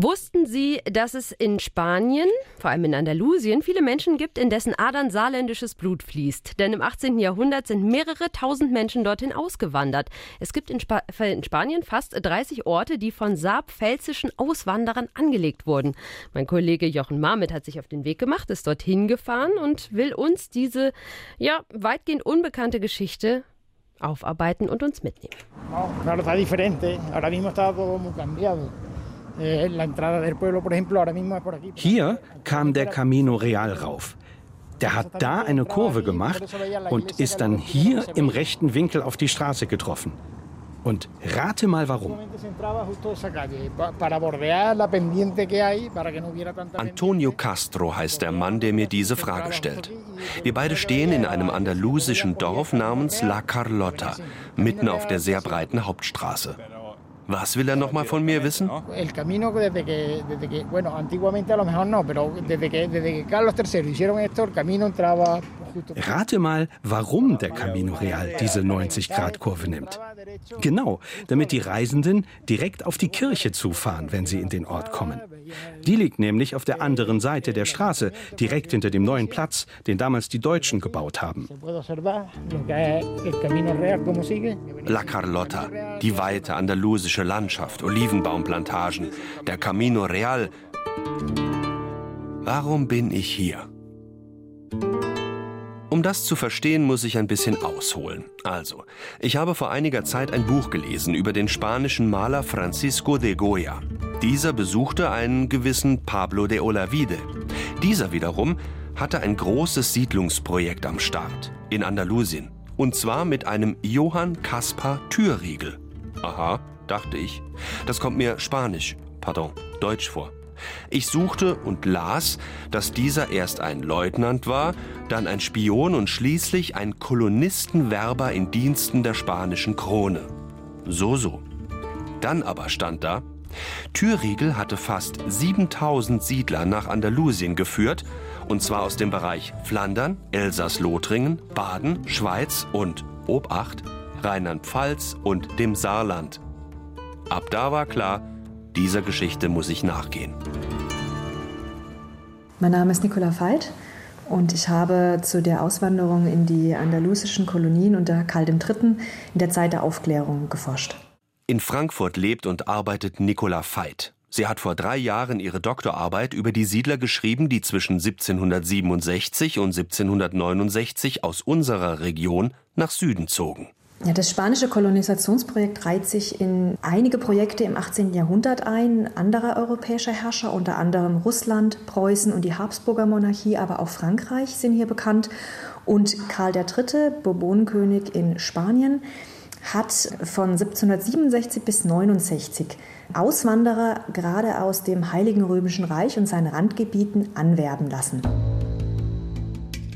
Wussten Sie, dass es in Spanien, vor allem in Andalusien, viele Menschen gibt, in dessen Adern saarländisches Blut fließt? Denn im 18. Jahrhundert sind mehrere tausend Menschen dorthin ausgewandert. Es gibt in, Spa in Spanien fast 30 Orte, die von saarpfälzischen Auswanderern angelegt wurden. Mein Kollege Jochen Marmit hat sich auf den Weg gemacht, ist dorthin gefahren und will uns diese, ja, weitgehend unbekannte Geschichte aufarbeiten und uns mitnehmen. Hier kam der Camino Real rauf. Der hat da eine Kurve gemacht und ist dann hier im rechten Winkel auf die Straße getroffen. Und rate mal warum. Antonio Castro heißt der Mann, der mir diese Frage stellt. Wir beide stehen in einem andalusischen Dorf namens La Carlota, mitten auf der sehr breiten Hauptstraße. Was will er noch mal von mir wissen? Rate mal, warum der Camino Real diese 90-Grad-Kurve nimmt. Genau, damit die Reisenden direkt auf die Kirche zufahren, wenn sie in den Ort kommen. Die liegt nämlich auf der anderen Seite der Straße, direkt hinter dem neuen Platz, den damals die Deutschen gebaut haben. La Carlota, die weite andalusische Landschaft, Olivenbaumplantagen, der Camino Real. Warum bin ich hier? Um das zu verstehen, muss ich ein bisschen ausholen. Also, ich habe vor einiger Zeit ein Buch gelesen über den spanischen Maler Francisco de Goya. Dieser besuchte einen gewissen Pablo de Olavide. Dieser wiederum hatte ein großes Siedlungsprojekt am Start in Andalusien. Und zwar mit einem Johann Caspar Türriegel. Aha, dachte ich. Das kommt mir spanisch, pardon, deutsch vor. Ich suchte und las, dass dieser erst ein Leutnant war, dann ein Spion und schließlich ein Kolonistenwerber in Diensten der spanischen Krone. So, so. Dann aber stand da, Thürriegel hatte fast 7000 Siedler nach Andalusien geführt, und zwar aus dem Bereich Flandern, Elsass-Lothringen, Baden, Schweiz und, Obacht, Rheinland-Pfalz und dem Saarland. Ab da war klar, dieser Geschichte muss ich nachgehen. Mein Name ist Nicola Veit und ich habe zu der Auswanderung in die andalusischen Kolonien unter Karl III. in der Zeit der Aufklärung geforscht. In Frankfurt lebt und arbeitet Nicola Veit. Sie hat vor drei Jahren ihre Doktorarbeit über die Siedler geschrieben, die zwischen 1767 und 1769 aus unserer Region nach Süden zogen. Ja, das spanische Kolonisationsprojekt reiht sich in einige Projekte im 18. Jahrhundert ein, anderer europäischer Herrscher, unter anderem Russland, Preußen und die Habsburger Monarchie, aber auch Frankreich sind hier bekannt. Und Karl III., Bourbonenkönig in Spanien, hat von 1767 bis 69 Auswanderer gerade aus dem Heiligen Römischen Reich und seinen Randgebieten anwerben lassen.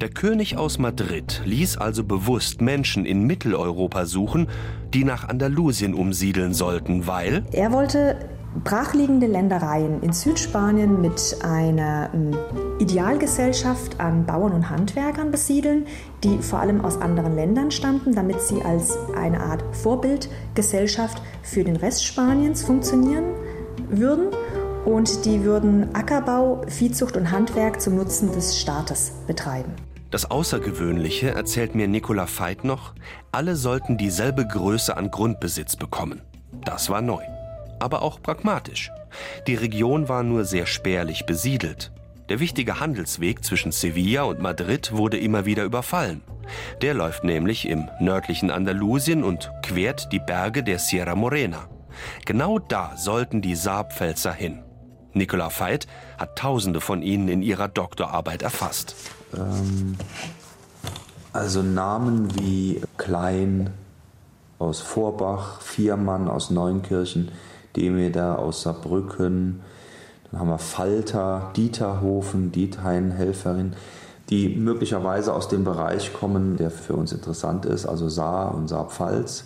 Der König aus Madrid ließ also bewusst Menschen in Mitteleuropa suchen, die nach Andalusien umsiedeln sollten, weil Er wollte brachliegende Ländereien in Südspanien mit einer ähm, Idealgesellschaft an Bauern und Handwerkern besiedeln, die vor allem aus anderen Ländern stammten, damit sie als eine Art Vorbildgesellschaft für den Rest Spaniens funktionieren würden. Und die würden Ackerbau, Viehzucht und Handwerk zum Nutzen des Staates betreiben. Das Außergewöhnliche erzählt mir Nicola Veit noch, alle sollten dieselbe Größe an Grundbesitz bekommen. Das war neu. Aber auch pragmatisch. Die Region war nur sehr spärlich besiedelt. Der wichtige Handelsweg zwischen Sevilla und Madrid wurde immer wieder überfallen. Der läuft nämlich im nördlichen Andalusien und quert die Berge der Sierra Morena. Genau da sollten die Saarpfälzer hin. Nicola Veit hat tausende von ihnen in ihrer Doktorarbeit erfasst. Ähm, also Namen wie Klein aus Vorbach, Viermann aus Neunkirchen, Demeter aus Saarbrücken, dann haben wir Falter, Dieterhofen, Diethein, Helferin, die möglicherweise aus dem Bereich kommen, der für uns interessant ist, also Saar und Saarpfalz.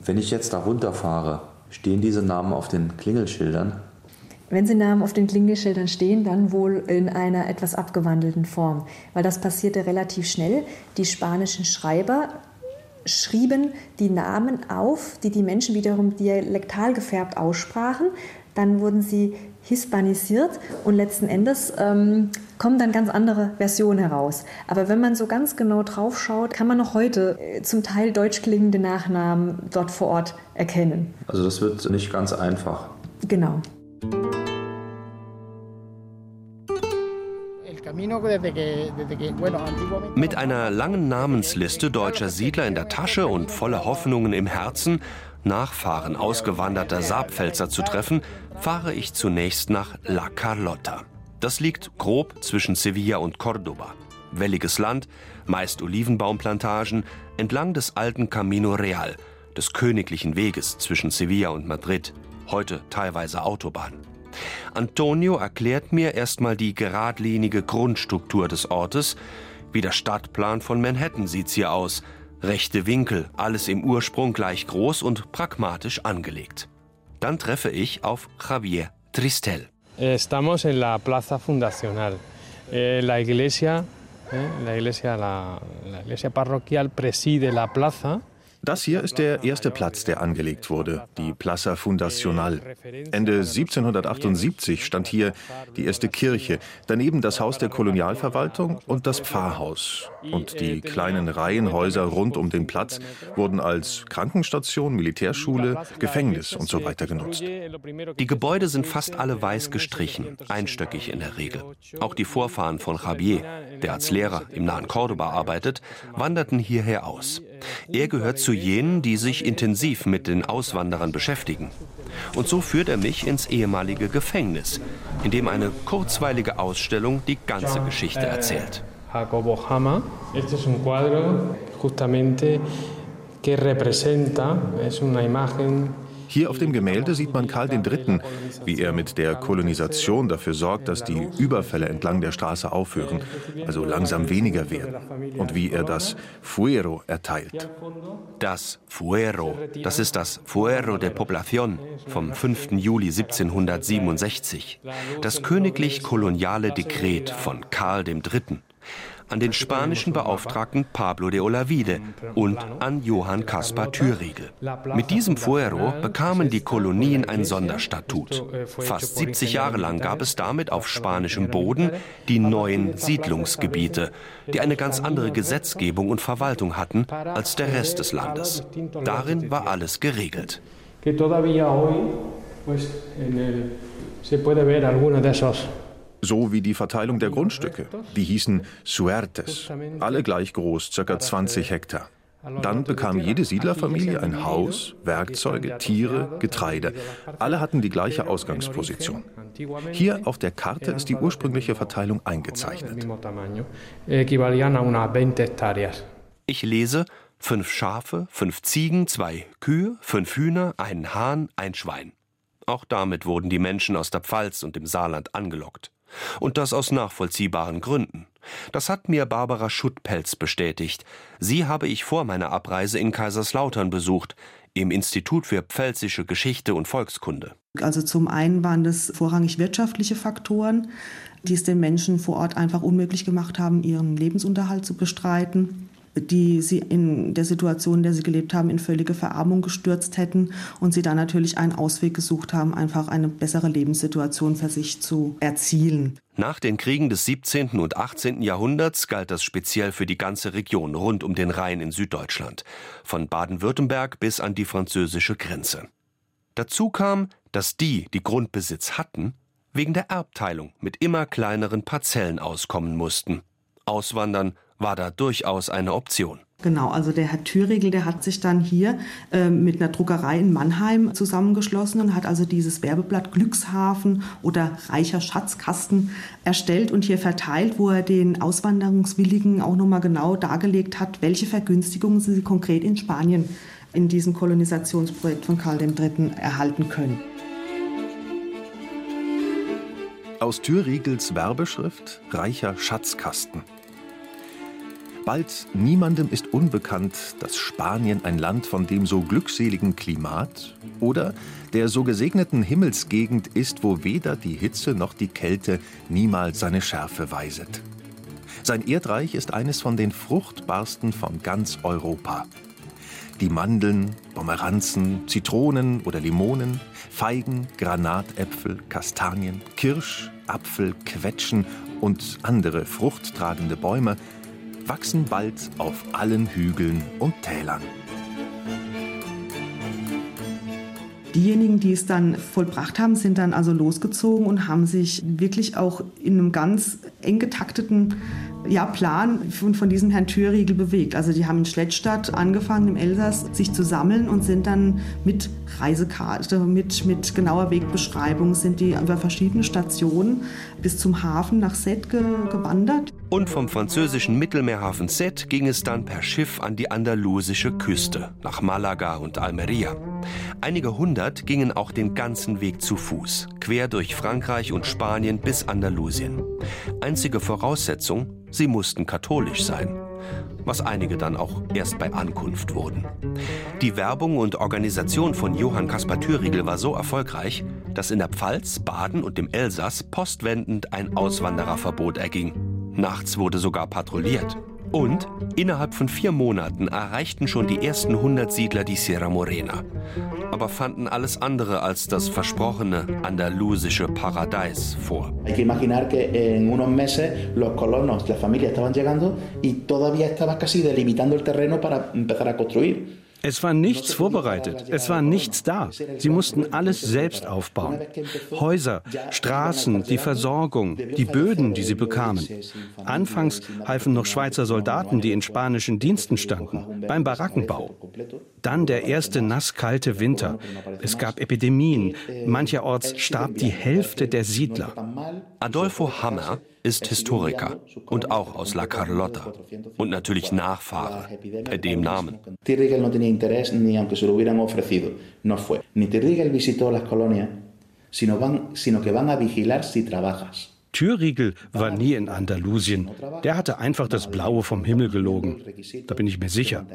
Wenn ich jetzt da runterfahre, stehen diese Namen auf den Klingelschildern? Wenn sie Namen auf den Klingelschildern stehen, dann wohl in einer etwas abgewandelten Form, weil das passierte relativ schnell. Die spanischen Schreiber schrieben die Namen auf, die die Menschen wiederum dialektal gefärbt aussprachen. Dann wurden sie hispanisiert und letzten Endes ähm, kommen dann ganz andere Versionen heraus. Aber wenn man so ganz genau drauf schaut, kann man noch heute äh, zum Teil deutsch klingende Nachnamen dort vor Ort erkennen. Also das wird nicht ganz einfach. Genau. Mit einer langen Namensliste deutscher Siedler in der Tasche und voller Hoffnungen im Herzen Nachfahren ausgewanderter Saarpfälzer zu treffen, fahre ich zunächst nach La Carlota. Das liegt grob zwischen Sevilla und Cordoba. Welliges Land, meist Olivenbaumplantagen, entlang des alten Camino Real, des königlichen Weges zwischen Sevilla und Madrid, heute teilweise Autobahn. Antonio erklärt mir erstmal die geradlinige Grundstruktur des Ortes. Wie der Stadtplan von Manhattan sieht's hier aus – Rechte Winkel, alles im Ursprung gleich groß und pragmatisch angelegt. Dann treffe ich auf Javier Tristel. Estamos en la Plaza Fundacional. Eh, la iglesia, eh, la iglesia, la, la iglesia parroquial preside la plaza. Das hier ist der erste Platz, der angelegt wurde, die Plaza Fundacional. Ende 1778 stand hier die erste Kirche, daneben das Haus der Kolonialverwaltung und das Pfarrhaus. Und die kleinen Reihenhäuser rund um den Platz wurden als Krankenstation, Militärschule, Gefängnis und so weiter genutzt. Die Gebäude sind fast alle weiß gestrichen, einstöckig in der Regel. Auch die Vorfahren von Javier, der als Lehrer im nahen Cordoba arbeitet, wanderten hierher aus. Er gehört zu jenen, die sich intensiv mit den Auswanderern beschäftigen. Und so führt er mich ins ehemalige Gefängnis, in dem eine kurzweilige Ausstellung die ganze Geschichte erzählt. Jacobo Hama, este es un cuadro justamente que representa, es una imagen hier auf dem Gemälde sieht man Karl III., wie er mit der Kolonisation dafür sorgt, dass die Überfälle entlang der Straße aufhören, also langsam weniger werden, und wie er das Fuero erteilt. Das Fuero, das ist das Fuero de Población vom 5. Juli 1767, das königlich-koloniale Dekret von Karl III an den spanischen Beauftragten Pablo de Olavide und an Johann Caspar Thürriegel. Mit diesem Fuero bekamen die Kolonien ein Sonderstatut. Fast 70 Jahre lang gab es damit auf spanischem Boden die neuen Siedlungsgebiete, die eine ganz andere Gesetzgebung und Verwaltung hatten als der Rest des Landes. Darin war alles geregelt. se puede ver alguno de esos so wie die Verteilung der Grundstücke. Die hießen Suertes, alle gleich groß, ca. 20 Hektar. Dann bekam jede Siedlerfamilie ein Haus, Werkzeuge, Tiere, Getreide. Alle hatten die gleiche Ausgangsposition. Hier auf der Karte ist die ursprüngliche Verteilung eingezeichnet. Ich lese fünf Schafe, fünf Ziegen, zwei Kühe, fünf Hühner, einen Hahn, ein Schwein. Auch damit wurden die Menschen aus der Pfalz und dem Saarland angelockt. Und das aus nachvollziehbaren Gründen. Das hat mir Barbara Schuttpelz bestätigt. Sie habe ich vor meiner Abreise in Kaiserslautern besucht, im Institut für Pfälzische Geschichte und Volkskunde. Also zum einen waren das vorrangig wirtschaftliche Faktoren, die es den Menschen vor Ort einfach unmöglich gemacht haben, ihren Lebensunterhalt zu bestreiten die sie in der Situation, in der sie gelebt haben, in völlige Verarmung gestürzt hätten und sie dann natürlich einen Ausweg gesucht haben, einfach eine bessere Lebenssituation für sich zu erzielen. Nach den Kriegen des 17. und 18. Jahrhunderts galt das speziell für die ganze Region rund um den Rhein in Süddeutschland, von Baden-Württemberg bis an die französische Grenze. Dazu kam, dass die, die Grundbesitz hatten, wegen der Erbteilung mit immer kleineren Parzellen auskommen mussten. Auswandern war da durchaus eine Option. Genau, also der Herr Thüregel, der hat sich dann hier äh, mit einer Druckerei in Mannheim zusammengeschlossen und hat also dieses Werbeblatt Glückshafen oder Reicher Schatzkasten erstellt und hier verteilt, wo er den Auswanderungswilligen auch nochmal genau dargelegt hat, welche Vergünstigungen sie konkret in Spanien in diesem Kolonisationsprojekt von Karl III. erhalten können. Aus Thürriegels Werbeschrift Reicher Schatzkasten. Bald niemandem ist unbekannt, dass Spanien ein Land von dem so glückseligen Klimat oder der so gesegneten Himmelsgegend ist, wo weder die Hitze noch die Kälte niemals seine Schärfe weiset. Sein Erdreich ist eines von den fruchtbarsten von ganz Europa. die Mandeln, Pomeranzen, Zitronen oder Limonen, Feigen, Granatäpfel, Kastanien, Kirsch, Apfel, Quetschen und andere fruchttragende Bäume wachsen bald auf allen Hügeln und Tälern. Diejenigen, die es dann vollbracht haben, sind dann also losgezogen und haben sich wirklich auch in einem ganz eng getakteten ja, Plan von, von diesem Herrn Thürriegel bewegt. Also die haben in Schlettstadt angefangen, im Elsass sich zu sammeln und sind dann mit Reisekarte, mit, mit genauer Wegbeschreibung, sind die über verschiedene Stationen bis zum Hafen nach ge gewandert. Und vom französischen Mittelmeerhafen Sète ging es dann per Schiff an die andalusische Küste, nach Malaga und Almeria. Einige hundert gingen auch den ganzen Weg zu Fuß, quer durch Frankreich und Spanien bis Andalusien. Einzige Voraussetzung, sie mussten katholisch sein was einige dann auch erst bei Ankunft wurden. Die Werbung und Organisation von Johann Caspar Thüriegel war so erfolgreich, dass in der Pfalz, Baden und dem Elsass postwendend ein Auswandererverbot erging. Nachts wurde sogar patrouilliert. Und innerhalb von vier Monaten erreichten schon die ersten 100 Siedler die Sierra Morena, aber fanden alles andere als das versprochene andalusische Paradies vor. Es war nichts vorbereitet, es war nichts da. Sie mussten alles selbst aufbauen. Häuser, Straßen, die Versorgung, die Böden, die sie bekamen. Anfangs halfen noch Schweizer Soldaten, die in spanischen Diensten standen, beim Barackenbau. Dann der erste nasskalte Winter. Es gab Epidemien. Mancherorts starb die Hälfte der Siedler. Adolfo Hammer ist Historiker und auch aus La Carlota und natürlich Nachfahre bei dem Namen. Tirrigel no tenía interés ni aunque se lo hubieran ofrecido. No fue. Ni Tirrigel visitó las colonias, sino, van, sino que van a vigilar si trabajas. Thürriegel war nie in Andalusien. Der hatte einfach das Blaue vom Himmel gelogen. Da bin ich mir sicher.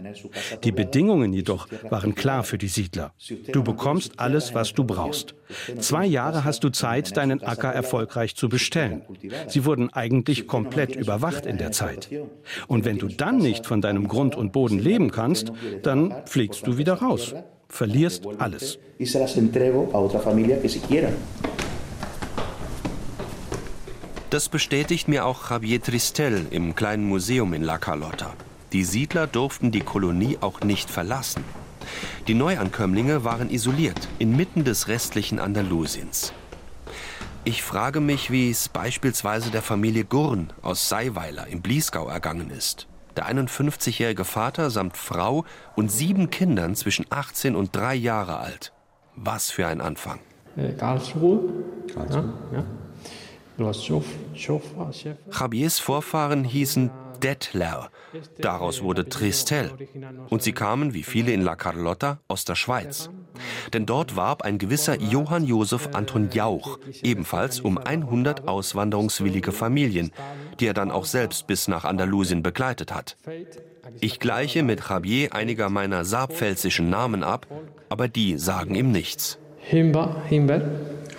Die Bedingungen jedoch waren klar für die Siedler. Du bekommst alles, was du brauchst. Zwei Jahre hast du Zeit, deinen Acker erfolgreich zu bestellen. Sie wurden eigentlich komplett überwacht in der Zeit. Und wenn du dann nicht von deinem Grund und Boden leben kannst, dann fliegst du wieder raus. Verlierst alles. Das bestätigt mir auch Javier Tristel im kleinen Museum in La Carlota. Die Siedler durften die Kolonie auch nicht verlassen. Die Neuankömmlinge waren isoliert, inmitten des restlichen Andalusiens. Ich frage mich, wie es beispielsweise der Familie Gurn aus Seiweiler im Bliesgau ergangen ist. Der 51-jährige Vater samt Frau und sieben Kindern zwischen 18 und drei Jahre alt. Was für ein Anfang. Äh, Karlsruhe. Karlsruhe. Ja, ja. Javiers Vorfahren hießen Detler. Daraus wurde Tristel. Und sie kamen, wie viele in La Carlota, aus der Schweiz. Denn dort warb ein gewisser Johann Josef Anton Jauch ebenfalls um 100 auswanderungswillige Familien, die er dann auch selbst bis nach Andalusien begleitet hat. Ich gleiche mit Javier einiger meiner saarpfälzischen Namen ab, aber die sagen ihm nichts. Himba, Himber.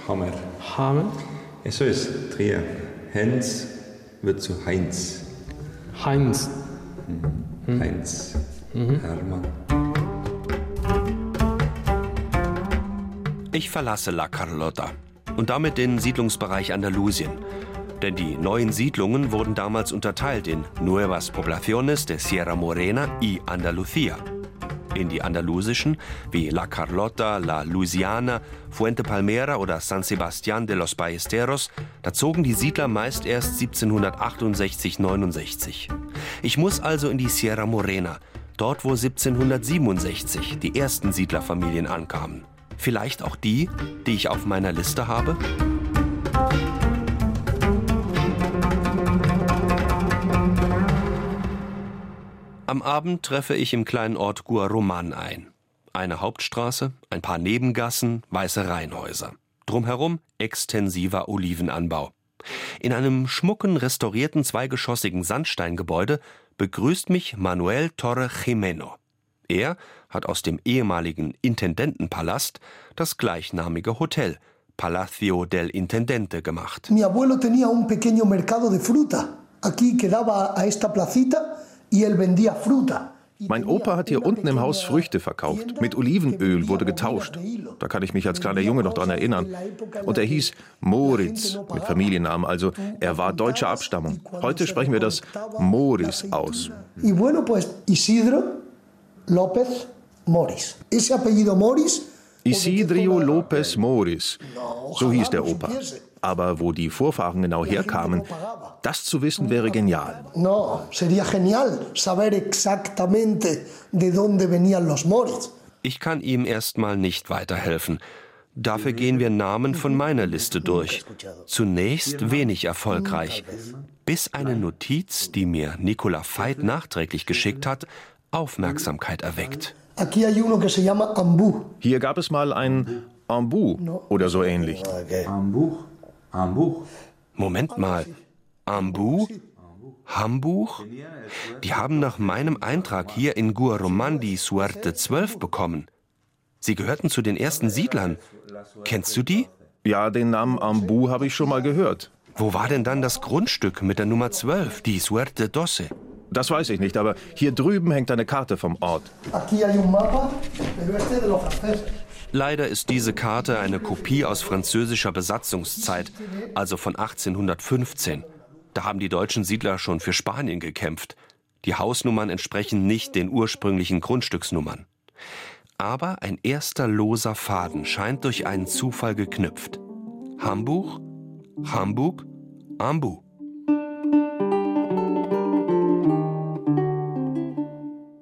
Hammer. Hammer. Eso ist Trier. Heinz wird zu Heinz. Heinz. Mhm. Heinz. Mhm. Hermann. Ich verlasse La Carlota und damit den Siedlungsbereich Andalusien. Denn die neuen Siedlungen wurden damals unterteilt in Nuevas Poblaciones de Sierra Morena y Andalucía. In die andalusischen wie La Carlota, La Louisiana, Fuente Palmera oder San Sebastián de los Ballesteros, da zogen die Siedler meist erst 1768-69. Ich muss also in die Sierra Morena, dort wo 1767 die ersten Siedlerfamilien ankamen. Vielleicht auch die, die ich auf meiner Liste habe? Am Abend treffe ich im kleinen Ort Guaroman ein. Eine Hauptstraße, ein paar Nebengassen, weiße Reihenhäuser. Drumherum extensiver Olivenanbau. In einem schmucken, restaurierten zweigeschossigen Sandsteingebäude begrüßt mich Manuel Torre Jimeno. Er hat aus dem ehemaligen Intendentenpalast das gleichnamige Hotel Palacio del Intendente gemacht. Mi abuelo tenía un pequeño mercado de fruta. Aquí quedaba a esta placita Mein Opa hat hier unten im Haus Früchte verkauft. Mit Olivenöl wurde getauscht. Da kann ich mich als kleiner Junge noch dran erinnern. Und er hieß Moritz mit Familiennamen, also er war deutscher Abstammung. Heute sprechen wir das Moris aus. Y bueno, pues Isidro López Moris. Ese apellido Moris Isidrio Lopez Moris. So hieß der Opa. Aber wo die Vorfahren genau herkamen, das zu wissen wäre genial. No, sería genial saber exactamente de dónde venían los Moris. Ich kann ihm erstmal nicht weiterhelfen. Dafür gehen wir Namen von meiner Liste durch. Zunächst wenig erfolgreich, bis eine Notiz, die mir Nicola Veit nachträglich geschickt hat, Aufmerksamkeit erweckt. Aquí hay uno que se llama Ambú. Hier gab es mal ein Ambu oder so ähnlich. Ambuch, Ambuch. Moment mal. Ambu? Hambuch? Die haben nach meinem Eintrag hier in Guaromandi Suerte 12 bekommen. Sie gehörten zu den ersten Siedlern. Kennst du die? Ja, den Namen Ambu habe ich schon mal gehört. Wo war denn dann das Grundstück mit der Nummer 12, die Suerte Doce? Das weiß ich nicht, aber hier drüben hängt eine Karte vom Ort. Leider ist diese Karte eine Kopie aus französischer Besatzungszeit, also von 1815. Da haben die deutschen Siedler schon für Spanien gekämpft. Die Hausnummern entsprechen nicht den ursprünglichen Grundstücksnummern. Aber ein erster loser Faden scheint durch einen Zufall geknüpft. Hamburg, Hamburg, Ambu.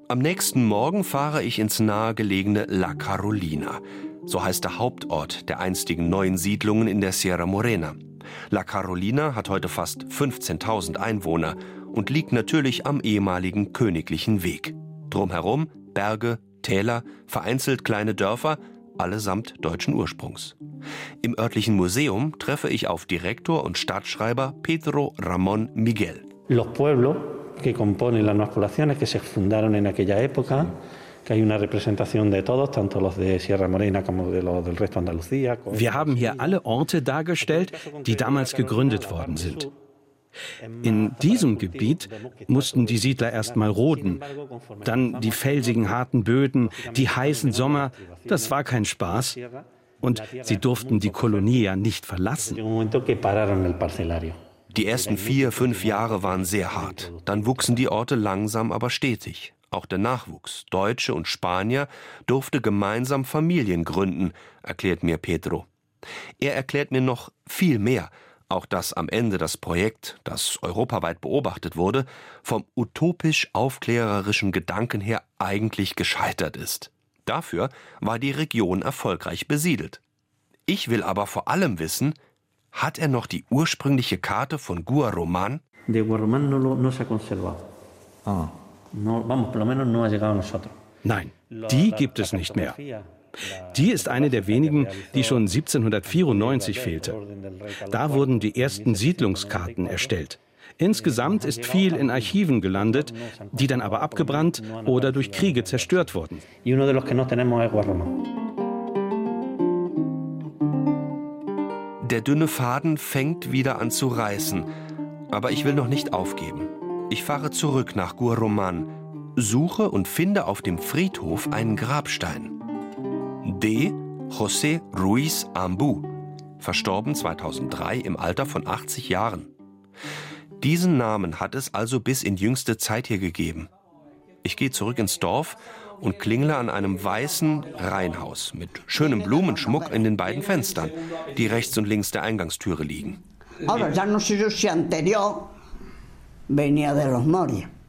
Am nächsten Morgen fahre ich ins nahegelegene La Carolina. So heißt der Hauptort der einstigen neuen Siedlungen in der Sierra Morena. La Carolina hat heute fast 15.000 Einwohner und liegt natürlich am ehemaligen königlichen Weg. Drumherum Berge, Täler, vereinzelt kleine Dörfer, allesamt deutschen Ursprungs. Im örtlichen Museum treffe ich auf Direktor und Stadtschreiber Pedro Ramón Miguel. Los pueblos que componen las nuevas poblaciones que se fundaron en aquella época, que hay una representación de todos, tanto los de Sierra Morena como de los del resto de Andalucía. Wir haben hier alle Orte dargestellt, die damals gegründet worden sind. In diesem Gebiet mussten die Siedler erst mal roden. Dann die felsigen, harten Böden, die heißen Sommer. Das war kein Spaß. Und sie durften die Kolonie ja nicht verlassen. Die ersten vier, fünf Jahre waren sehr hart. Dann wuchsen die Orte langsam, aber stetig. Auch der Nachwuchs, Deutsche und Spanier, durfte gemeinsam Familien gründen, erklärt mir Pedro. Er erklärt mir noch viel mehr, auch dass am Ende das Projekt, das europaweit beobachtet wurde, vom utopisch-aufklärerischen Gedanken her eigentlich gescheitert ist. Dafür war die Region erfolgreich besiedelt. Ich will aber vor allem wissen, hat er noch die ursprüngliche Karte von Guaroman? De Guarromán no, lo- no se ha conservado. No, vamos, por lo menos no ha llegado a nosotros. Nein, die gibt es nicht mehr. Die ist eine der wenigen, die schon 1794 fehlte. Da wurden die ersten Siedlungskarten erstellt. Insgesamt ist viel in Archiven gelandet, die dann aber abgebrannt oder durch Kriege zerstört wurden. Y uno de los que no tenemos es Guarromán. Der dünne Faden fängt wieder an zu reißen. Aber ich will noch nicht aufgeben. Ich fahre zurück nach Guaroman, suche und finde auf dem Friedhof einen Grabstein. D. José Ruiz Ambu, verstorben 2003 im Alter von 80 Jahren. Diesen Namen hat es also bis in jüngste Zeit hier gegeben. Ich gehe zurück ins Dorf und klingle an einem weißen Reihenhaus mit schönem Blumenschmuck in den beiden Fenstern, die rechts und links der Eingangstüre liegen.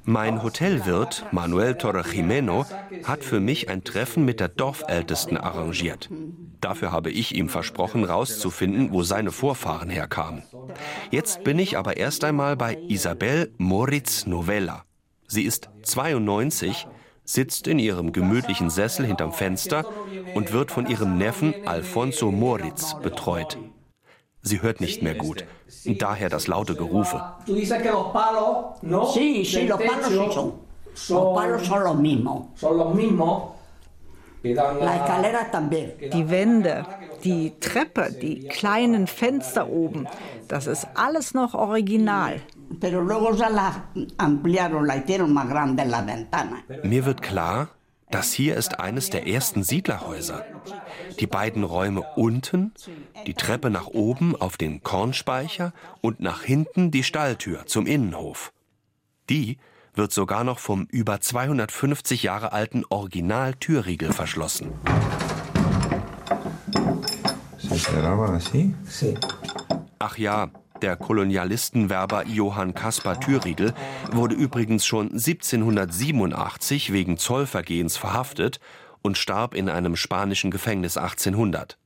Mein Hotelwirt Manuel Torre Jimeno hat für mich ein Treffen mit der Dorfältesten arrangiert. Dafür habe ich ihm versprochen, rauszufinden, wo seine Vorfahren herkamen. Jetzt bin ich aber erst einmal bei Isabel Moritz Novella. Sie ist 92, sitzt in ihrem gemütlichen Sessel hinterm Fenster und wird von ihrem Neffen Alfonso Moritz betreut. Sie hört nicht mehr gut, daher das laute Gerufe. Sí, sí, los palos sí son. Los palos son los mismos. Son los. Die Wände, die Treppe, die kleinen Fenster oben, das ist alles noch original. Mir wird klar, das hier ist eines der ersten Siedlerhäuser. Die beiden Räume unten, die Treppe nach oben auf den Kornspeicher und nach hinten die Stalltür zum Innenhof. Die wird sogar noch vom über 250 Jahre alten Original-Türriegel verschlossen. Ach ja, der Kolonialistenwerber Johann Caspar Thüriegel wurde übrigens schon 1787 wegen Zollvergehens verhaftet und starb in einem spanischen Gefängnis 1800.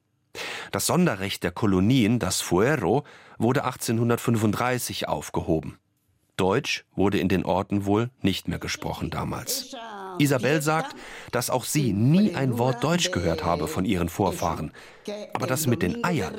Das Sonderrecht der Kolonien, das Fuero, wurde 1835 aufgehoben. Deutsch wurde in den Orten wohl nicht mehr gesprochen damals. Isabel sagt, dass auch sie nie ein Wort Deutsch gehört habe von ihren Vorfahren. Aber das mit den Eiern,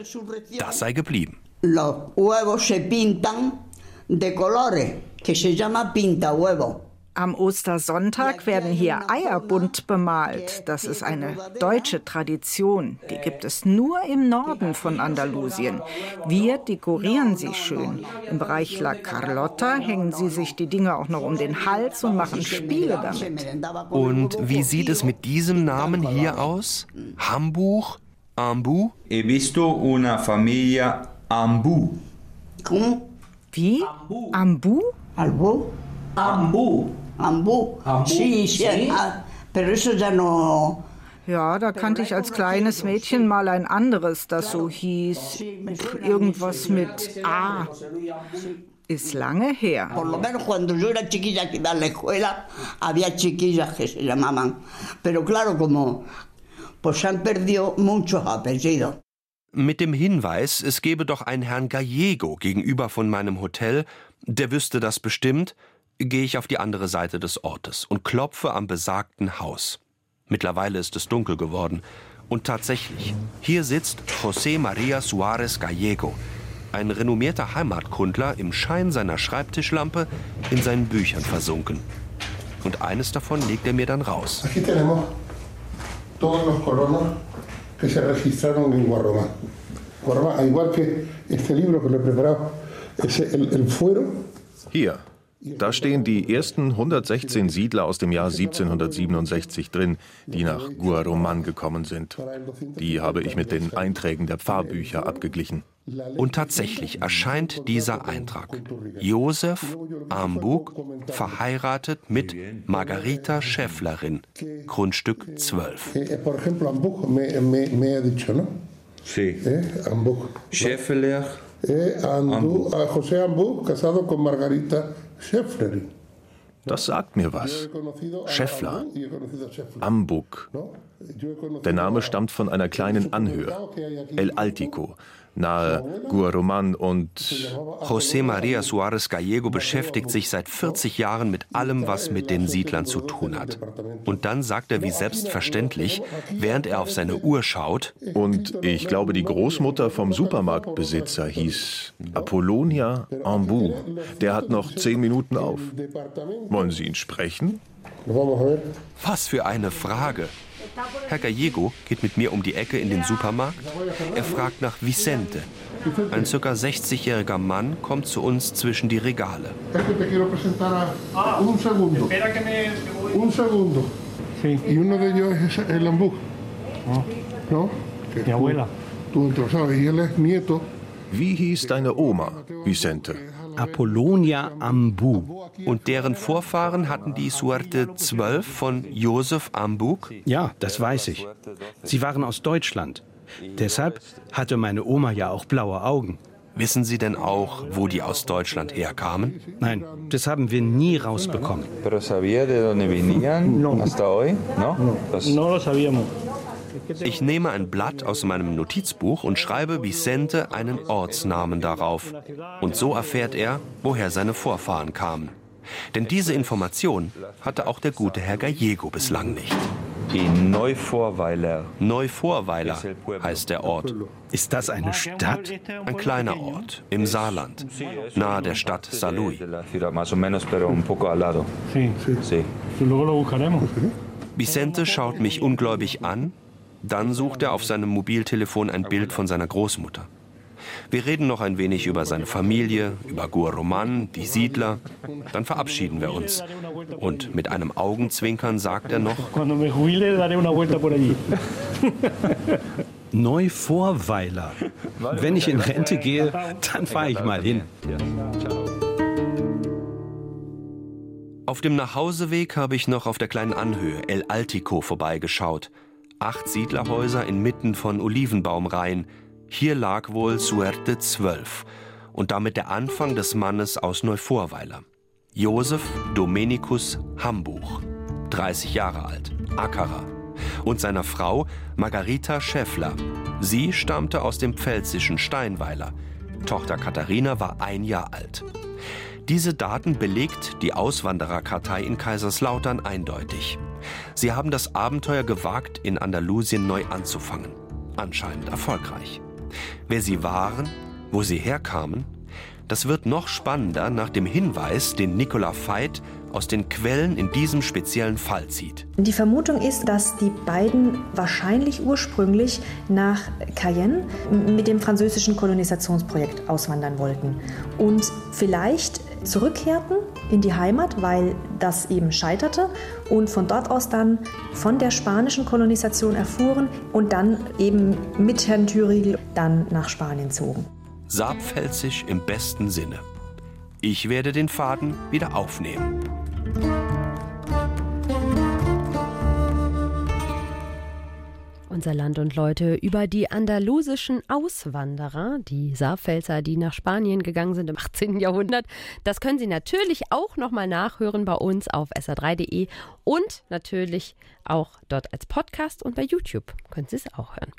das sei geblieben. Los huevos se pintan de colores, que se llama pinta huevo. Am Ostersonntag werden hier Eier bunt bemalt. Das ist eine deutsche Tradition. Die gibt es nur im Norden von Andalusien. Wir dekorieren sie schön. Im Bereich La Carlotta hängen sie sich die Dinge auch noch um den Hals und machen Spiele damit. Und wie sieht es mit diesem Namen hier aus? Hambuch? Ambu? He visto una familia Ambu. Wie? Ambu? Ambu? Ambu. Ambu. Sí, sí. ah, Pero eso ya no. Ja, da kannte ich als kleines Mädchen mal ein anderes, das so hieß. Irgendwas mit A. Ist lange her. Por lo menos cuando yo era chiquilla que iba a la escuela, había chiquillas que se llamaban. Pero claro, como pues se han perdido muchos apellidos. Mit dem Hinweis, es gebe doch einen Herrn Gallego gegenüber von meinem Hotel, der wüsste das bestimmt, gehe ich auf die andere Seite des Ortes und klopfe am besagten Haus. Mittlerweile ist es dunkel geworden. Und tatsächlich, hier sitzt José María Suárez Gallego, ein renommierter Heimatkundler im Schein seiner Schreibtischlampe in seinen Büchern versunken. Und eines davon legt er mir dann raus. Aquí tenemos todos los colonos que se registraron en Guarromán. Guarromán, al igual que este libro que lo he preparado, es el, fuero. Da stehen die ersten 116 Siedler aus dem Jahr 1767 drin, die nach Guaroman gekommen sind. Die habe ich mit den Einträgen der Pfarrbücher abgeglichen. Und tatsächlich erscheint dieser Eintrag. Josef Ambug, verheiratet mit Margarita Schäfflerin, Grundstück 12. Eh. Eh. Eh, Andu, a José Ambuch, casado con Margarita Schäfflerin. Das sagt mir was. Schäffler. Ambuk. Der Name stammt von einer kleinen Anhöhe. El Altico, nahe Guaroman und José María Suárez Gallego beschäftigt sich seit 40 Jahren mit allem, was mit den Siedlern zu tun hat. Und dann sagt er wie selbstverständlich, während er auf seine Uhr schaut. Und ich glaube, die Großmutter vom Supermarktbesitzer hieß Apollonia Ambu. Der hat noch zehn Minuten auf. Wollen Sie ihn sprechen? Was für eine Frage. Herr Gallego geht mit mir um die Ecke in den Supermarkt. Er fragt nach Vicente. Ein ca. 60-jähriger Mann kommt zu uns zwischen die Regale. Wie hieß deine Oma, Vicente? Apollonia Ambu. Und deren Vorfahren hatten die Suerte 12 von Josef Ambug? Ja, das weiß ich. Sie waren aus Deutschland. Deshalb hatte meine Oma ja auch blaue Augen. Wissen Sie denn auch, wo die aus Deutschland herkamen? Nein, das haben wir nie rausbekommen. Pero sabía de dónde venían hasta hoy, ¿no? Das- No lo sabíamos. Ich nehme ein Blatt aus meinem Notizbuch und schreibe Vicente einen Ortsnamen darauf. Und so erfährt er, woher seine Vorfahren kamen. Denn diese Information hatte auch der gute Herr Gallego bislang nicht. In Neuvorweiler. Neuvorweiler heißt der Ort. Ist das eine Stadt? Ein kleiner Ort im Saarland, nahe der Stadt Saarlouis. Buscaremos. Vicente schaut mich ungläubig an, dann sucht er auf seinem Mobiltelefon ein Bild von seiner Großmutter. Wir reden noch ein wenig über seine Familie, über Guaroman, die Siedler. Dann verabschieden wir uns. Und mit einem Augenzwinkern sagt er noch: Neuvorweiler. Wenn ich in Rente gehe, dann fahre ich mal hin. Auf dem Nachhauseweg habe ich noch auf der kleinen Anhöhe El Altico vorbeigeschaut. Acht Siedlerhäuser inmitten von Olivenbaumreihen. Hier lag wohl Suerte 12 und damit der Anfang des Mannes aus Neuvorweiler. Josef Domenikus Hambuch, 30 Jahre alt, Ackerer. Und seiner Frau Margarita Schäffler. Sie stammte aus dem pfälzischen Steinweiler. Tochter Katharina war ein Jahr alt. Diese Daten belegt die Auswandererkartei in Kaiserslautern eindeutig. Sie haben das Abenteuer gewagt, in Andalusien neu anzufangen. Anscheinend erfolgreich. Wer sie waren, wo sie herkamen, das wird noch spannender nach dem Hinweis, den Nicola Veit aus den Quellen in diesem speziellen Fall zieht. Die Vermutung ist, dass die beiden wahrscheinlich ursprünglich nach Cayenne mit dem französischen Kolonisationsprojekt auswandern wollten und vielleicht zurückkehrten in die Heimat, weil das eben scheiterte und von dort aus dann von der spanischen Kolonisation erfuhren und dann eben mit Herrn Thüriegel dann nach Spanien zogen. Saarpfälzisch im besten Sinne. Ich werde den Faden wieder aufnehmen. Unser Land und Leute über die andalusischen Auswanderer, die Saarpfälzer, die nach Spanien gegangen sind im 18. Jahrhundert. Das können Sie natürlich auch nochmal nachhören bei uns auf sr3.de und natürlich auch dort als Podcast und bei YouTube können Sie es auch hören.